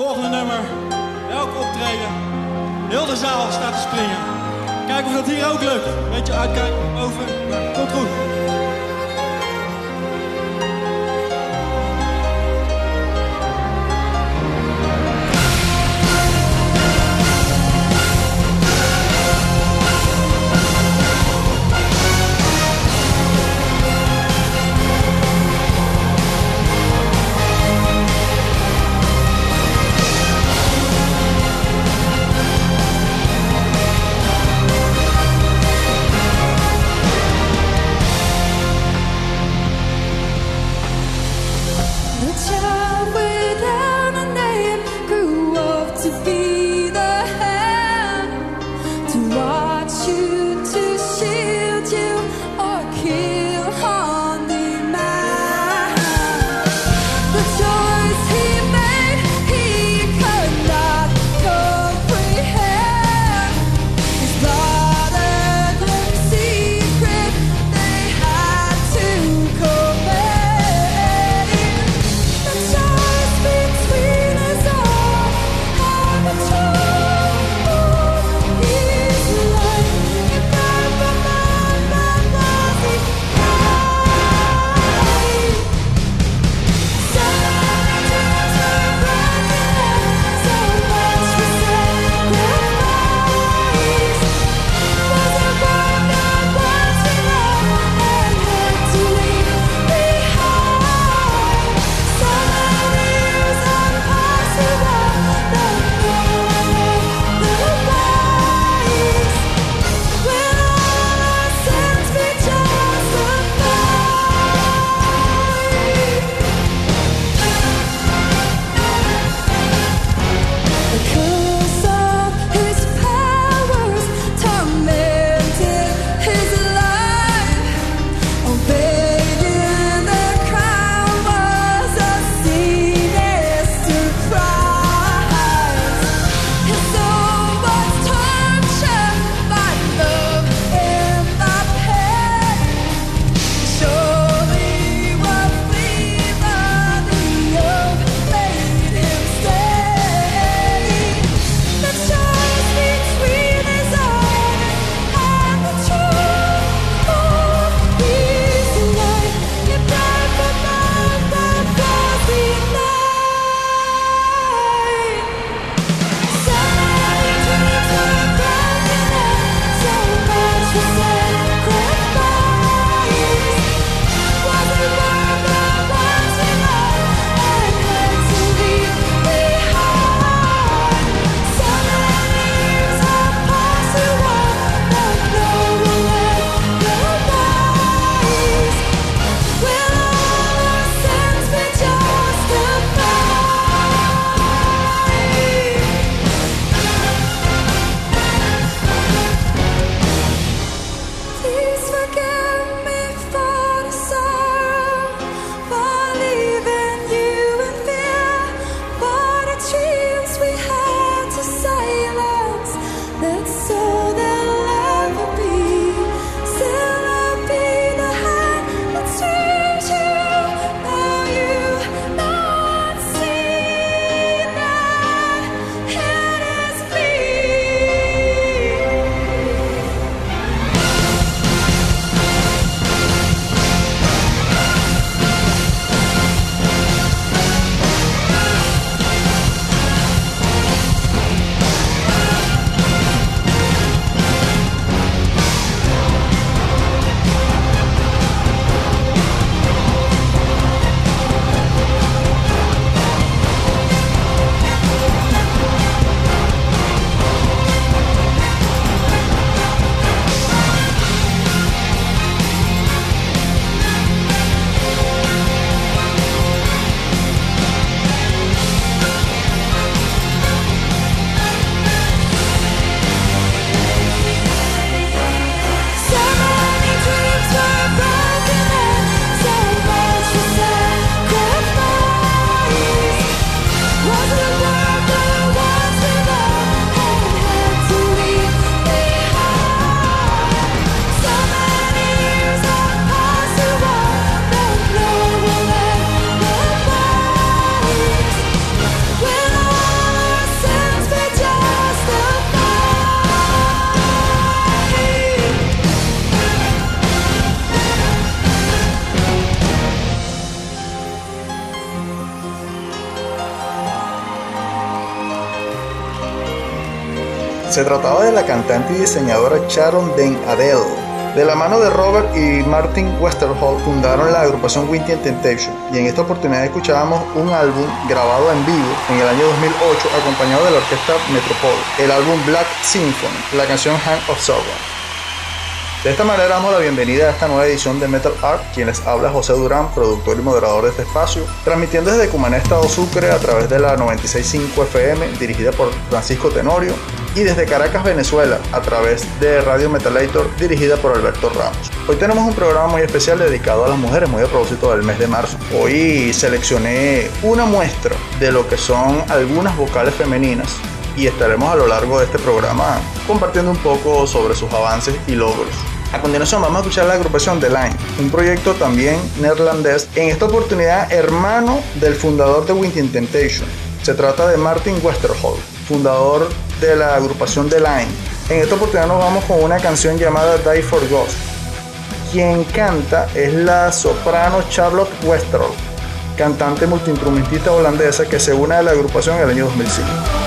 Volgende nummer. Welk optreden. Heel de zaal staat te springen. Kijken of dat hier ook lukt. Beetje uitkijken, over. Komt goed. Se trataba de la cantante y diseñadora Sharon Den Adele, de la mano de Robert y Martin Westerholt fundaron la agrupación Winty Temptation y en esta oportunidad escuchábamos un álbum grabado en vivo en el año 2008 acompañado de la orquesta Metropole, el álbum Black Symphony, la canción Hand of Sorrow. De esta manera damos la bienvenida a esta nueva edición de Metal Art, quien les habla José Durán, productor y moderador de este espacio, transmitiendo desde Cumané, Estado Sucre a través de la 96.5 FM, dirigida por Francisco Tenorio, y desde Caracas, Venezuela, a través de Radio Metalator, dirigida por Alberto Ramos. Hoy tenemos un programa muy especial dedicado a las mujeres, muy a propósito del mes de marzo. Hoy seleccioné una muestra de lo que son algunas vocales femeninas y estaremos a lo largo de este programa compartiendo un poco sobre sus avances y logros. A continuación vamos a escuchar la agrupación The Line, un proyecto también neerlandés, en esta oportunidad hermano del fundador de Winter Temptation. Se trata de Martin Westerholt, fundador de la agrupación The Line. En esta oportunidad nos vamos con una canción llamada Die for Ghost. Quien canta es la soprano Charlotte Westerholt, cantante multiinstrumentista holandesa que se une a la agrupación en el año 2005.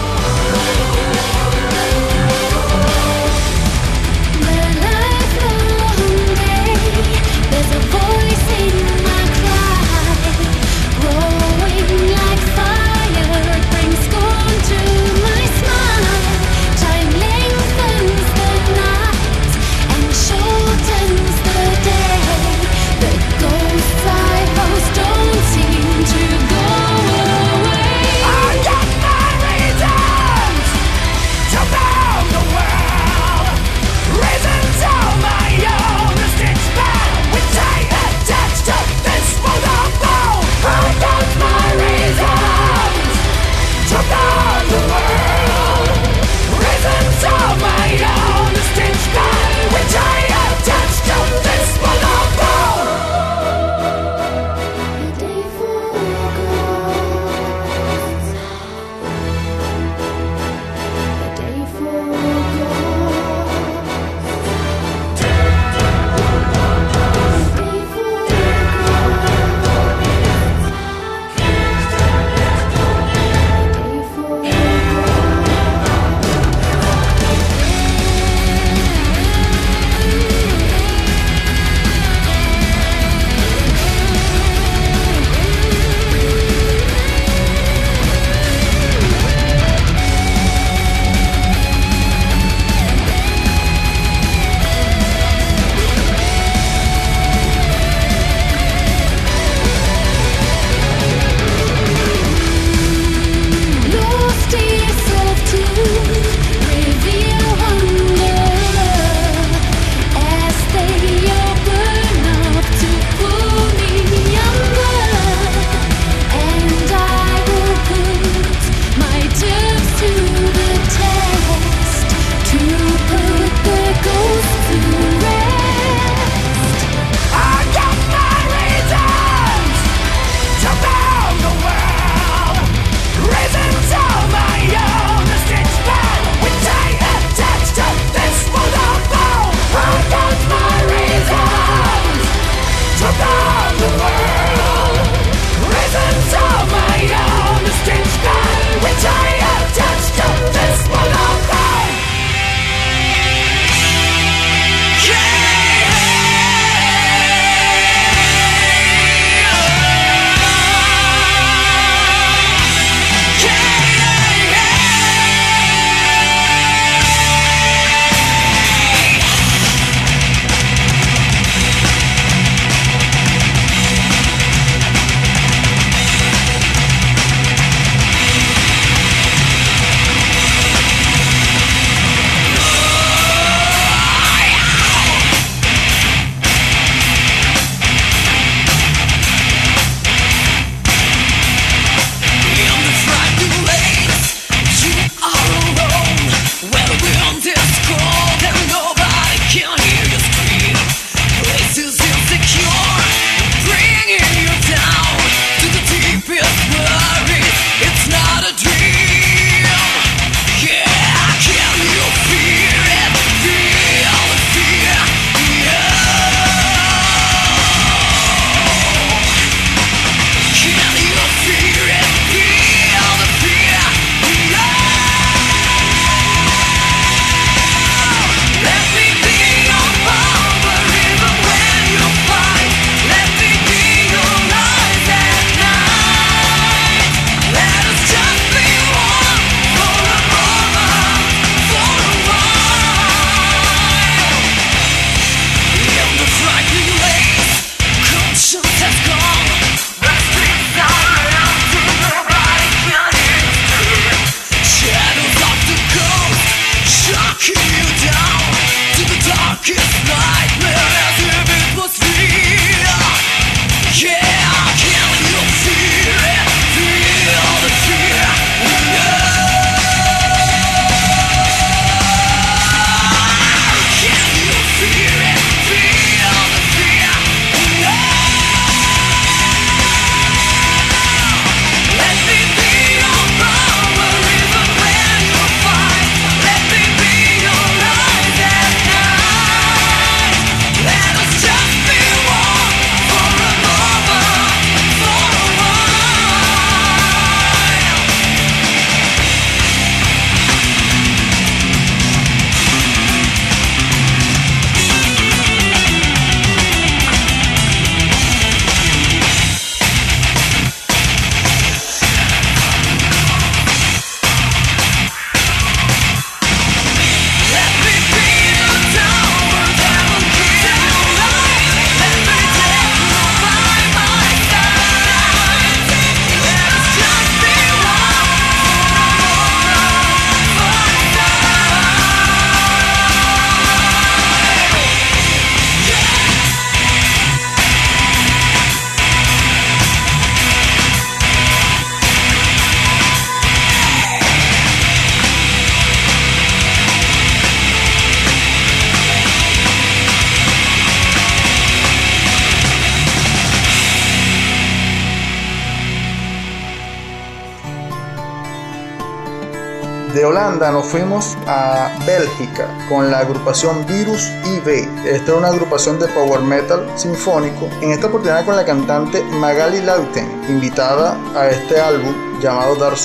Holanda nos fuimos a Bélgica con la agrupación Virus IV. Esta es una agrupación de power metal sinfónico. En esta oportunidad con la cantante Magali Lauten, invitada a este álbum llamado Dark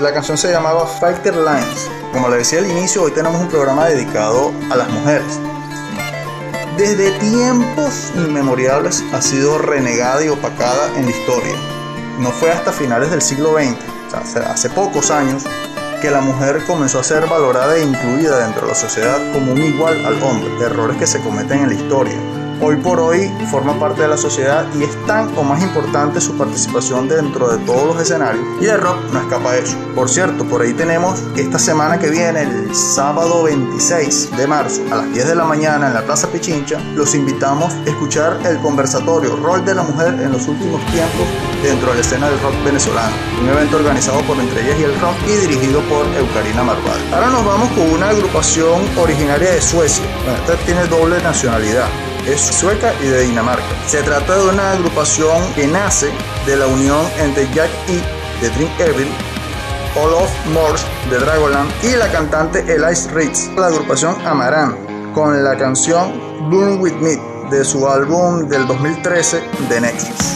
La canción se llamaba Fighter Lines. Como le decía al inicio, hoy tenemos un programa dedicado a las mujeres. Desde tiempos inmemoriales ha sido renegada y opacada en la historia. No fue hasta finales del siglo XX, o sea, hace pocos años, que la mujer comenzó a ser valorada e incluida dentro de la sociedad como un igual al hombre, errores que se cometen en la historia hoy por hoy forma parte de la sociedad y es tan o más importante su participación dentro de todos los escenarios y el rock no escapa a eso. Por cierto, por ahí tenemos esta semana que viene, el sábado 26 de marzo a las 10 de la mañana en la Plaza Pichincha, los invitamos a escuchar el conversatorio Rol de la Mujer en los últimos tiempos dentro de la escena del rock venezolano, un evento organizado por Entre Ellas y el Rock y dirigido por Eucarina Marval. Ahora nos vamos con una agrupación originaria de Suecia, esta tiene doble nacionalidad es sueca y de Dinamarca. Se trata de una agrupación que nace de la unión entre Jack E. de Dream Evil, Olaf Morse de Dragoland y la cantante Elise Ritz. La agrupación Amaran con la canción Burn With Me de su álbum del 2013 The Nexus.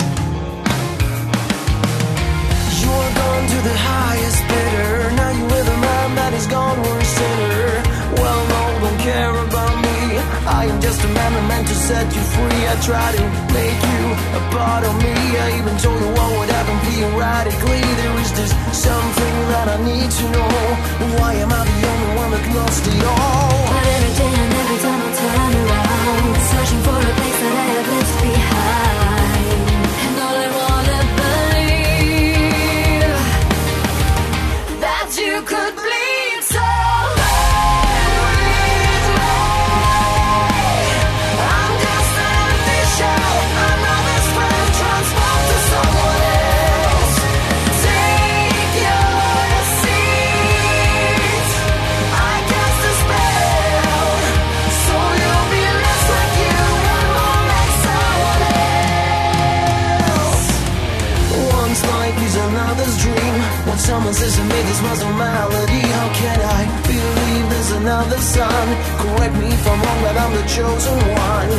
Set you free. I try to make you a part of me. I even told you what would happen theoretically. There is just something that I need to know. Why am I the only one that lost it all? But every day and every time I turn around, searching for a place that I have left behind. And all I wanna believe that you could this was a melody How can I believe there's another sun? Correct me if I'm wrong, but I'm the chosen one.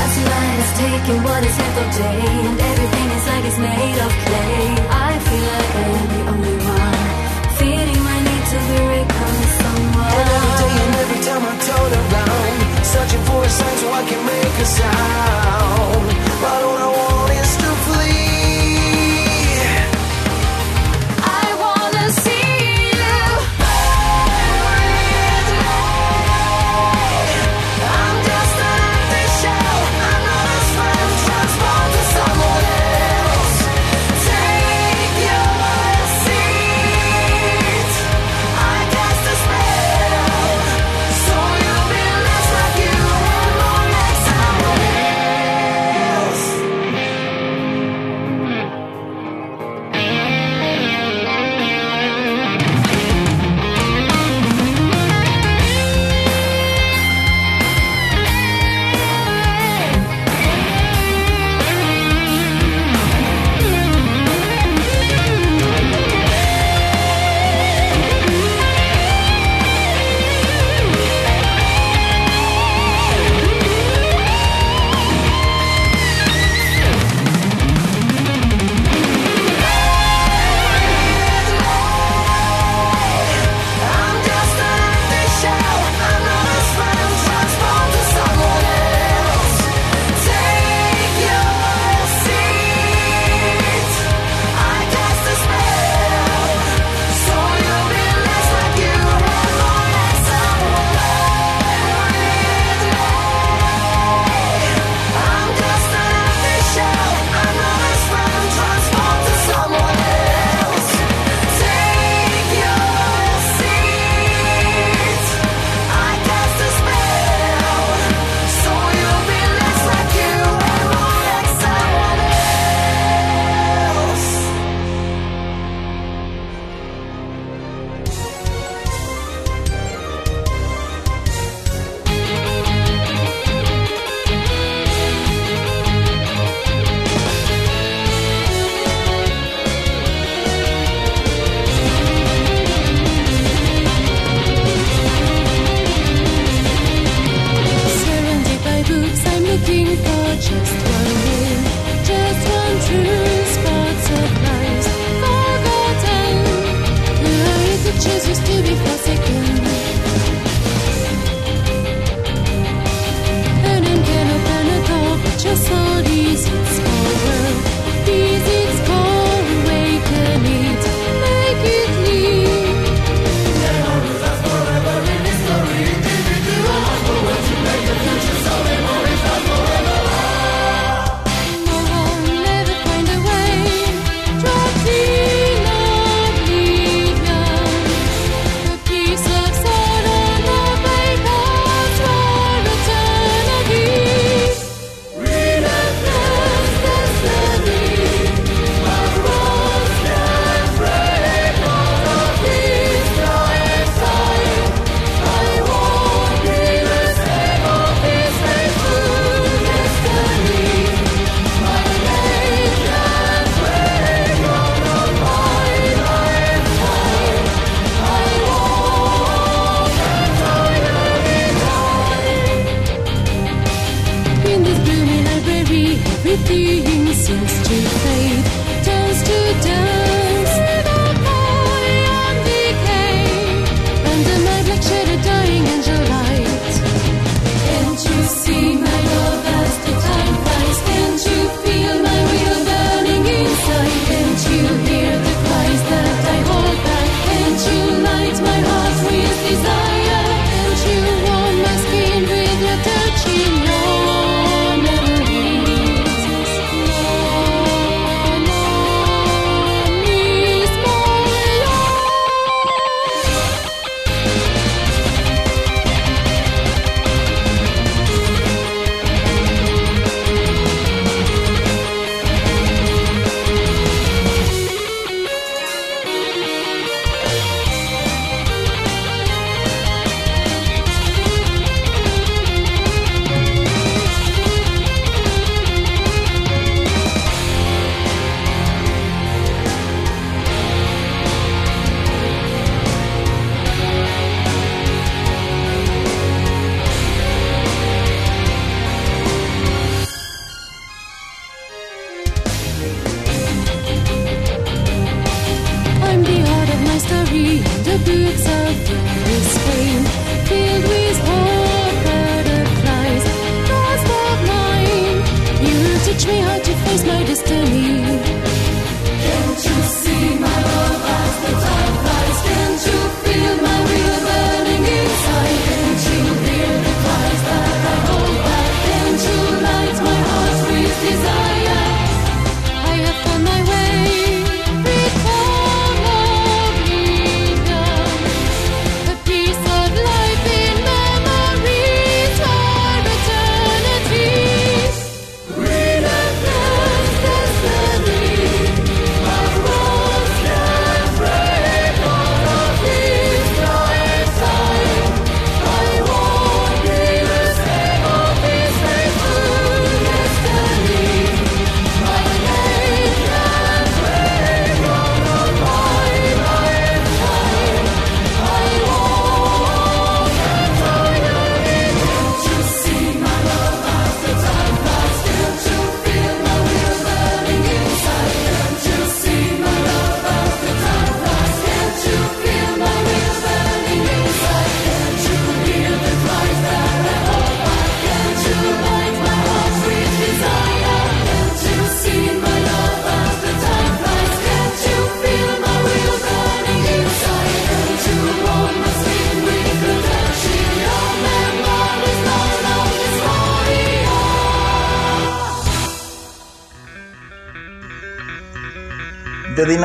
As light is taking what is left of day? And everything is like it's made of clay. I feel like I am the only one. Feeding my need to be become someone. And every day and every time I turn around Searching for a sign so I can make a sound. But all I want is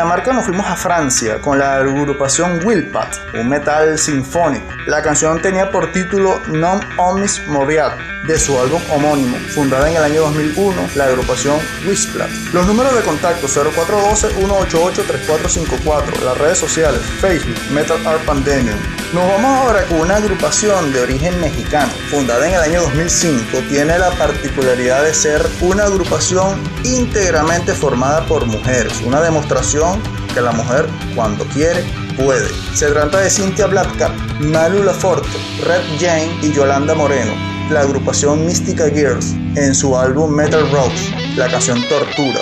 Dinamarca nos fuimos a Francia con la agrupación Wilpat, un metal sinfónico. La canción tenía por título Non Omnis Moriat, de su álbum homónimo, fundada en el año 2001, la agrupación Wisplat. Los números de contacto 0412-188-3454, las redes sociales, Facebook, Metal Art Pandemium. Nos vamos ahora con una agrupación de origen mexicano, fundada en el año 2005, tiene la particularidad de ser una agrupación íntegramente formada por mujeres, una demostración que la mujer cuando quiere puede. Se trata de Cynthia Blackcap, Malu Laforte, Red Jane y Yolanda Moreno, la agrupación Mystica Girls en su álbum Metal Rose, la canción Tortura.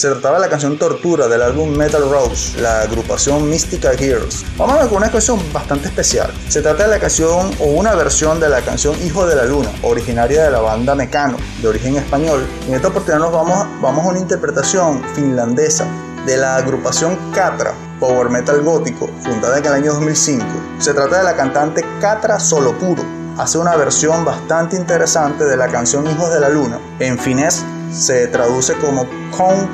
Se trataba de la canción Tortura del álbum Metal Rose, la agrupación Mystica Girls. Vamos a ver con una canción bastante especial. Se trata de la canción o una versión de la canción Hijo de la Luna, originaria de la banda Mecano, de origen español. En esta oportunidad nos vamos, vamos a una interpretación finlandesa de la agrupación Catra, power metal gótico, fundada en el año 2005. Se trata de la cantante Catra Solopuro. Hace una versión bastante interesante de la canción Hijos de la Luna. En finés se traduce como Con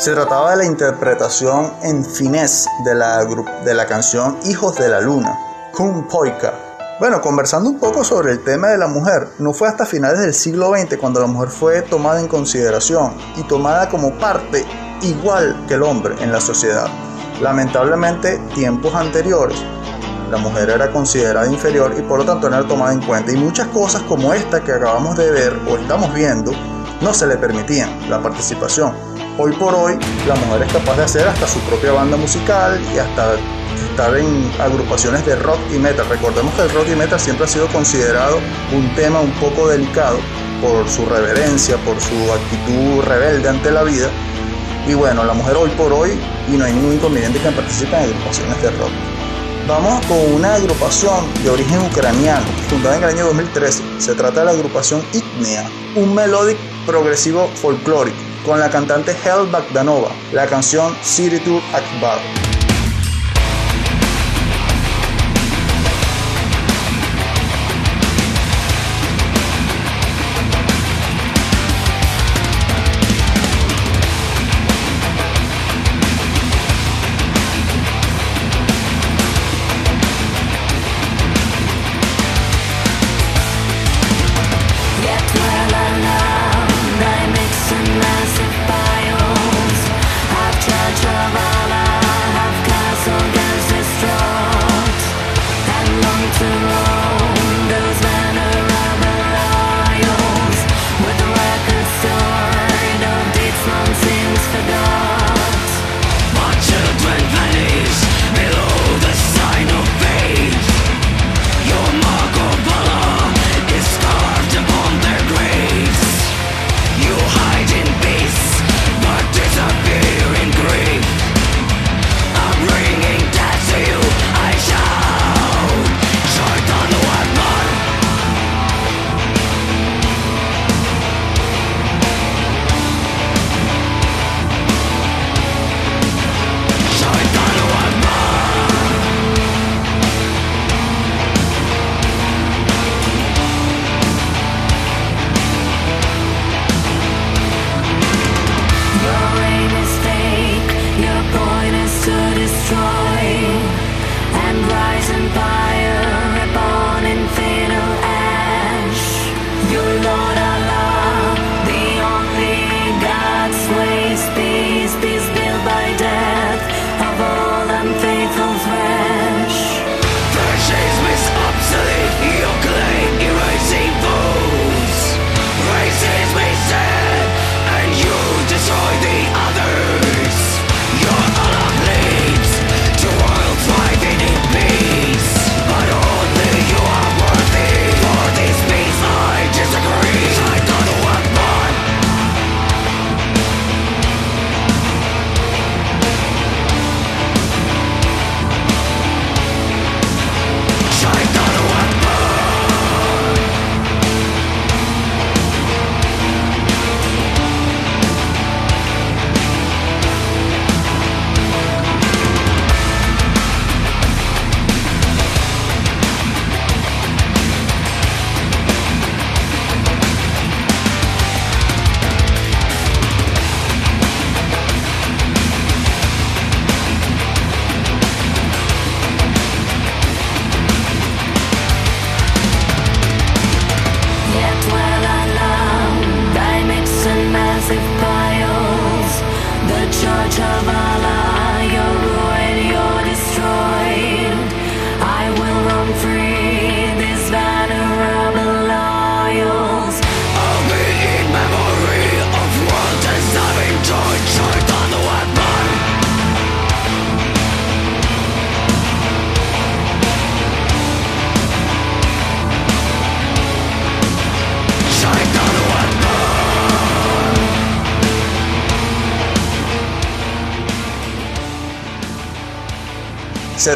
Se trataba de la interpretación en finés de la, de la canción Hijos de la Luna, Kun Poika. Bueno, conversando un poco sobre el tema de la mujer, no fue hasta finales del siglo XX cuando la mujer fue tomada en consideración y tomada como parte igual que el hombre en la sociedad. Lamentablemente, tiempos anteriores, la mujer era considerada inferior y por lo tanto no era tomada en cuenta. Y muchas cosas como esta que acabamos de ver o estamos viendo no se le permitían la participación. Hoy por hoy la mujer es capaz de hacer hasta su propia banda musical y hasta estar en agrupaciones de rock y metal. Recordemos que el rock y metal siempre ha sido considerado un tema un poco delicado por su reverencia, por su actitud rebelde ante la vida. Y bueno, la mujer hoy por hoy, y no hay ningún inconveniente que participe en agrupaciones de rock. Vamos con una agrupación de origen ucraniano, fundada en el año 2013. Se trata de la agrupación Itnea, un melodic progresivo folclórico, con la cantante Hel Bagdanova, la canción City Tour Akbar.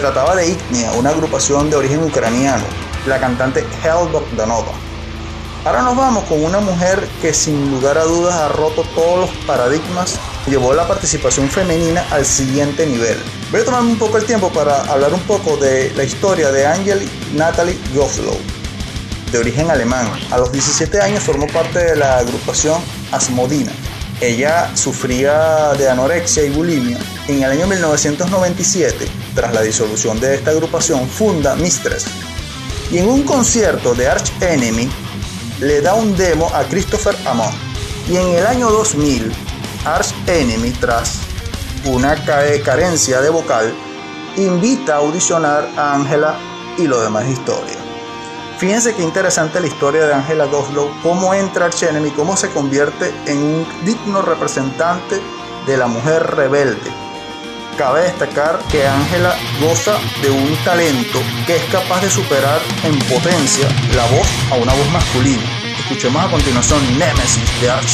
Trataba de Ignia, una agrupación de origen ucraniano, la cantante Hel Bogdanova. Ahora nos vamos con una mujer que sin lugar a dudas ha roto todos los paradigmas y llevó la participación femenina al siguiente nivel. Voy a tomarme un poco el tiempo para hablar un poco de la historia de Angel Natalie Goslow, de origen alemán. A los 17 años formó parte de la agrupación Asmodina. Ella sufría de anorexia y bulimia. En el año 1997, tras la disolución de esta agrupación, funda Mistress. Y en un concierto de Arch Enemy le da un demo a Christopher Amon. Y en el año 2000, Arch Enemy, tras una ca- carencia de vocal, invita a audicionar a Angela y lo demás historia. Fíjense qué interesante la historia de Angela Goslow, cómo entra Arch Enemy, cómo se convierte en un digno representante de la mujer rebelde. Cabe destacar que Ángela goza de un talento que es capaz de superar en potencia la voz a una voz masculina. Escuchemos a continuación Nemesis de Art.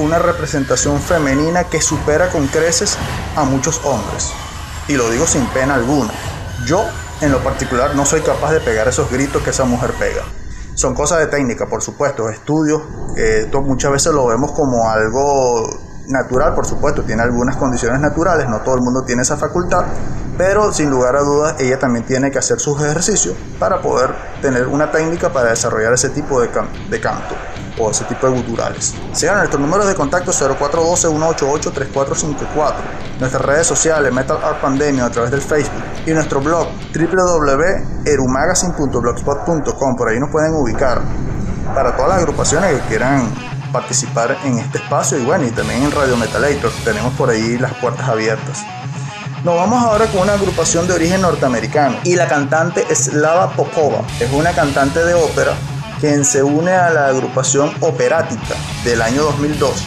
Una representación femenina que supera con creces a muchos hombres. Y lo digo sin pena alguna. Yo, en lo particular, no soy capaz de pegar esos gritos que esa mujer pega. Son cosas de técnica, por supuesto, estudios. Muchas veces lo vemos como algo natural, por supuesto, tiene algunas condiciones naturales, no todo el mundo tiene esa facultad, pero sin lugar a dudas ella también tiene que hacer sus ejercicios para poder tener una técnica para desarrollar ese tipo de canto o ese tipo de guturales. Sigan nuestros números de contacto 0412-188-3454, nuestras redes sociales Metal Art Pandemia a través del Facebook. Y nuestro blog www.erumagazine.blogspot.com, por ahí nos pueden ubicar. Para todas las agrupaciones que quieran participar en este espacio. Y bueno, y también en Radio Metalator, tenemos por ahí las puertas abiertas. Nos vamos ahora con una agrupación de origen norteamericano. Y la cantante Slava Popova, es una cantante de ópera quien se une a la agrupación operática del año 2002.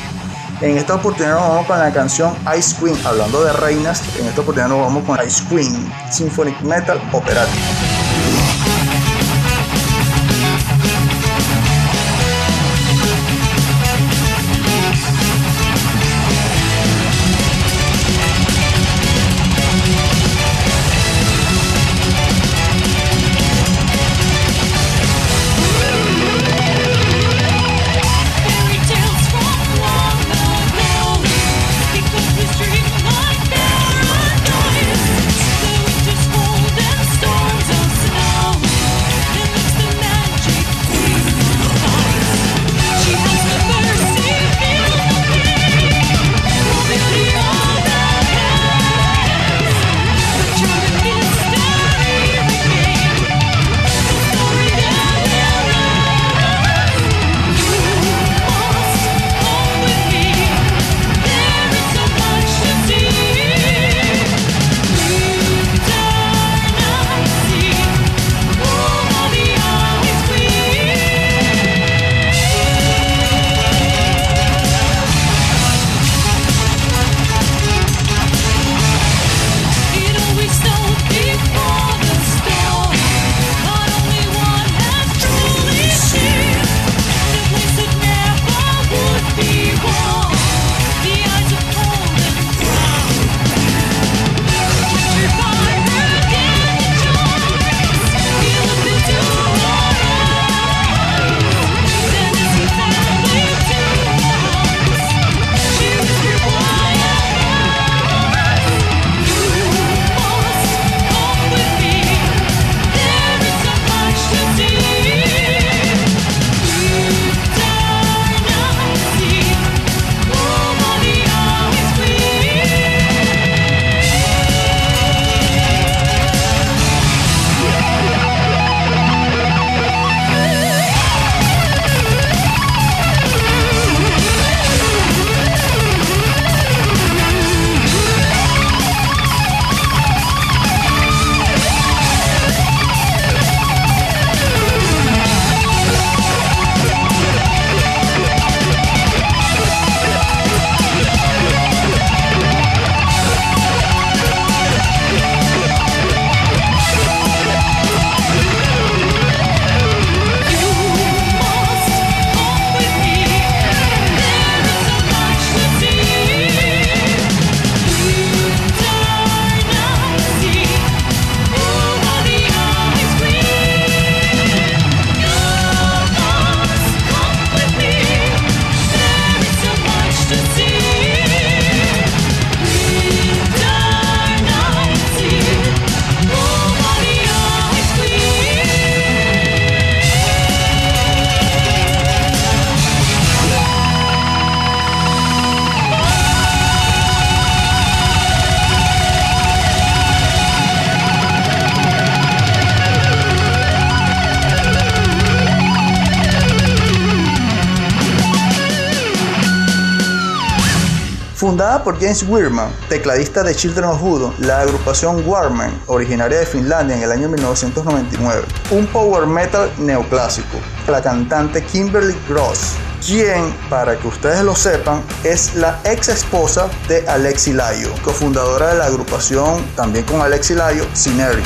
En esta oportunidad nos vamos con la canción Ice Queen, hablando de reinas, en esta oportunidad nos vamos con Ice Queen, Symphonic Metal Operática. Por James Weirman, tecladista de Children of Voodoo, la agrupación Warman, originaria de Finlandia en el año 1999, un power metal neoclásico. La cantante Kimberly Gross, quien, para que ustedes lo sepan, es la ex esposa de Alexi Layo, cofundadora de la agrupación, también con Alexi Layo, Cinery.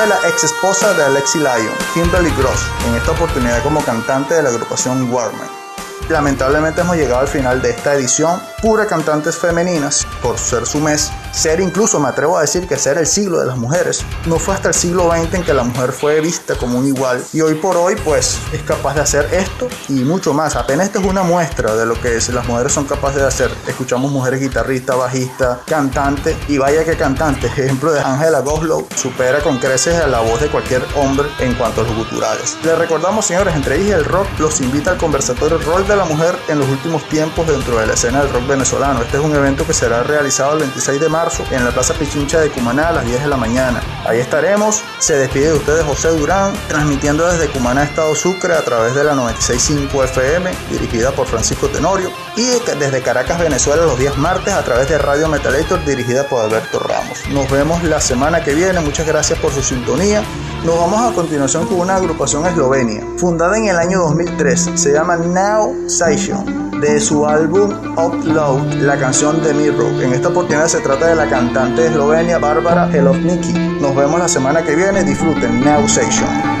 De la ex esposa de Alexi Lyon, Kimberly Gross, en esta oportunidad como cantante de la agrupación Warman. Lamentablemente hemos llegado al final de esta edición, pura cantantes femeninas, por ser su mes, ser incluso, me atrevo a decir que ser el siglo de las mujeres. No fue hasta el siglo XX en que la mujer fue vista como un igual y hoy por hoy pues es capaz de hacer esto y mucho más. Apenas esta es una muestra de lo que las mujeres son capaces de hacer. Escuchamos mujeres guitarristas, bajistas, cantantes y vaya que cantantes. Ejemplo de Angela Goslow supera con creces a la voz de cualquier hombre en cuanto a los guturales. Les recordamos señores, entre ellos el rock los invita al conversatorio Rol de la Mujer en los últimos tiempos dentro de la escena del rock venezolano. Este es un evento que será realizado el 26 de marzo en la Plaza Pichincha de Cumaná a las 10 de la mañana. Ahí estaremos. Se despide de ustedes José Durán, transmitiendo desde Cumaná, Estado Sucre, a través de la 96.5 FM, dirigida por Francisco Tenorio, y desde Caracas, Venezuela, los días martes, a través de Radio Metalator, dirigida por Alberto Ramos. Nos vemos la semana que viene. Muchas gracias por su sintonía. Nos vamos a continuación con una agrupación eslovenia, fundada en el año 2003. Se llama Now Session de su álbum Outlaw, la canción de Mirror. En esta oportunidad se trata de la cantante eslovenia Bárbara Helovniki. Nos vemos la semana que viene. Disfruten Now Session.